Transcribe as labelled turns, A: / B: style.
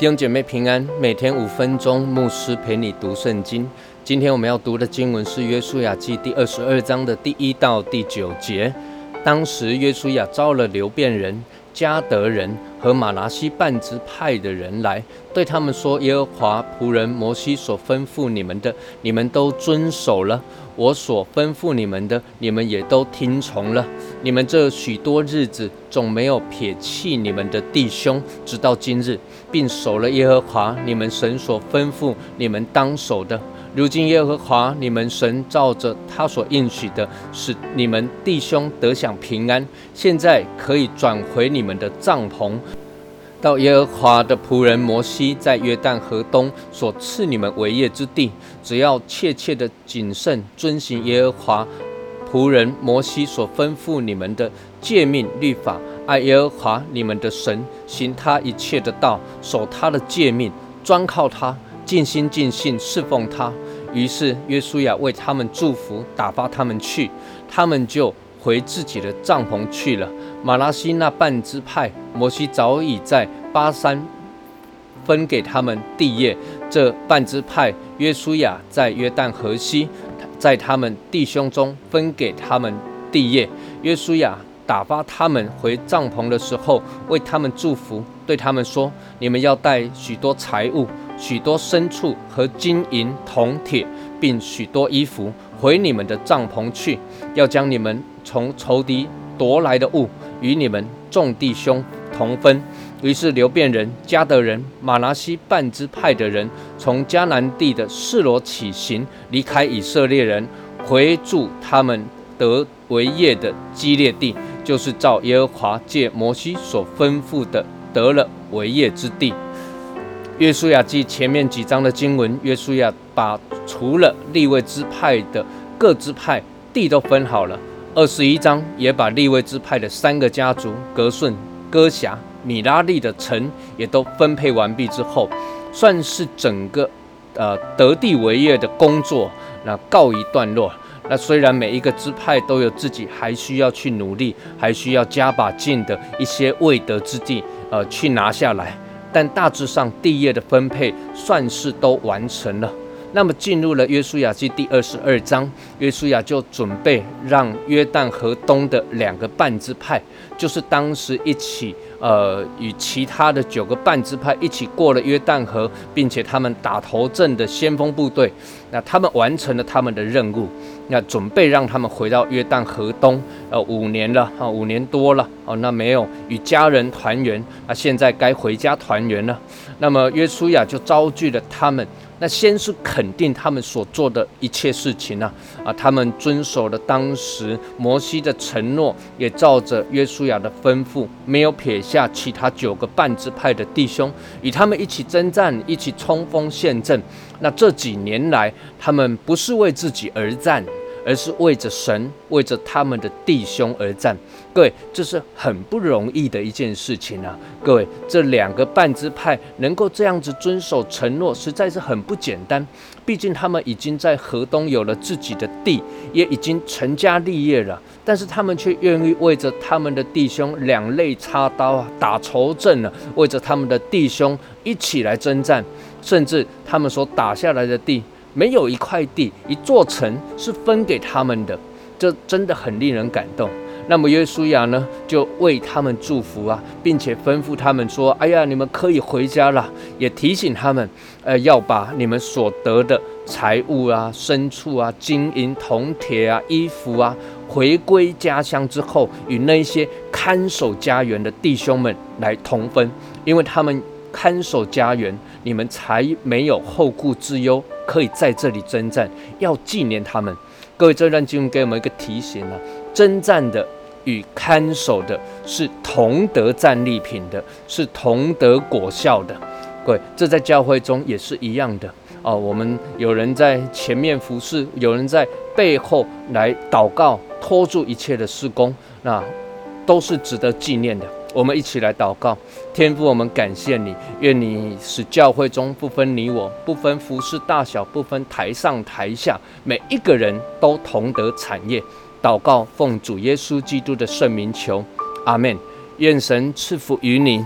A: 弟兄姐妹平安，每天五分钟，牧师陪你读圣经。今天我们要读的经文是《约书亚记》第二十二章的第一到第九节。当时约书亚招了流变人、加德人和马拿西半支派的人来，对他们说：“耶和华仆人摩西所吩咐你们的，你们都遵守了。”我所吩咐你们的，你们也都听从了。你们这许多日子总没有撇弃你们的弟兄，直到今日，并守了耶和华你们神所吩咐你们当守的。如今耶和华你们神照着他所应许的，使你们弟兄得享平安。现在可以转回你们的帐篷。到耶和华的仆人摩西在约旦河东所赐你们为业之地，只要切切的谨慎遵行耶和华仆人摩西所吩咐你们的诫命律法，爱耶和华你们的神，行他一切的道，守他的诫命，专靠他，尽心尽性侍奉他。于是约书亚为他们祝福，打发他们去，他们就。回自己的帐篷去了。马拉西那半支派，摩西早已在巴山分给他们地业。这半支派，约书亚在约旦河西，在他们弟兄中分给他们地业。约书亚打发他们回帐篷的时候，为他们祝福，对他们说：“你们要带许多财物、许多牲畜和金银铜铁，并许多衣服，回你们的帐篷去，要将你们。”从仇敌夺来的物与你们众弟兄同分。于是流变人、加德人、马拿西半支派的人，从迦南地的示罗起行，离开以色列人，回住他们得为业的基列地，就是照耶和华借摩西所吩咐的得了为业之地。约书亚记前面几章的经文，约书亚把除了立位支派的各支派地都分好了。二十一章也把立位支派的三个家族格顺、哥辖、米拉利的城也都分配完毕之后，算是整个呃得地为业的工作那告一段落。那虽然每一个支派都有自己还需要去努力，还需要加把劲的一些未得之地，呃，去拿下来，但大致上地业的分配算是都完成了。那么进入了约书亚记第二十二章，约书亚就准备让约旦河东的两个半支派，就是当时一起呃与其他的九个半支派一起过了约旦河，并且他们打头阵的先锋部队，那他们完成了他们的任务，那准备让他们回到约旦河东，呃五年了啊五年多了哦，那没有与家人团圆，那现在该回家团圆了。那么约书亚就招聚了他们。那先是肯定他们所做的一切事情呢，啊，他们遵守了当时摩西的承诺，也照着约书亚的吩咐，没有撇下其他九个半支派的弟兄，与他们一起征战，一起冲锋陷阵。那这几年来，他们不是为自己而战。而是为着神，为着他们的弟兄而战。各位，这是很不容易的一件事情啊！各位，这两个半支派能够这样子遵守承诺，实在是很不简单。毕竟他们已经在河东有了自己的地，也已经成家立业了，但是他们却愿意为着他们的弟兄两肋插刀啊，打仇阵啊，为着他们的弟兄一起来征战，甚至他们所打下来的地。没有一块地、一座城是分给他们的，这真的很令人感动。那么耶稣亚呢，就为他们祝福啊，并且吩咐他们说：“哎呀，你们可以回家了。”也提醒他们，呃，要把你们所得的财物啊、牲畜啊、金银铜铁啊、衣服啊，回归家乡之后，与那些看守家园的弟兄们来同分，因为他们看守家园，你们才没有后顾之忧。可以在这里征战，要纪念他们。各位，这段经文给我们一个提醒啊：征战的与看守的是同得战利品的，是同得果效的。各位，这在教会中也是一样的哦。我们有人在前面服侍，有人在背后来祷告，拖住一切的施工，那都是值得纪念的。我们一起来祷告，天父，我们感谢你，愿你使教会中不分你我，不分服饰大小，不分台上台下，每一个人都同得产业。祷告，奉主耶稣基督的圣名求，阿门。愿神赐福于你。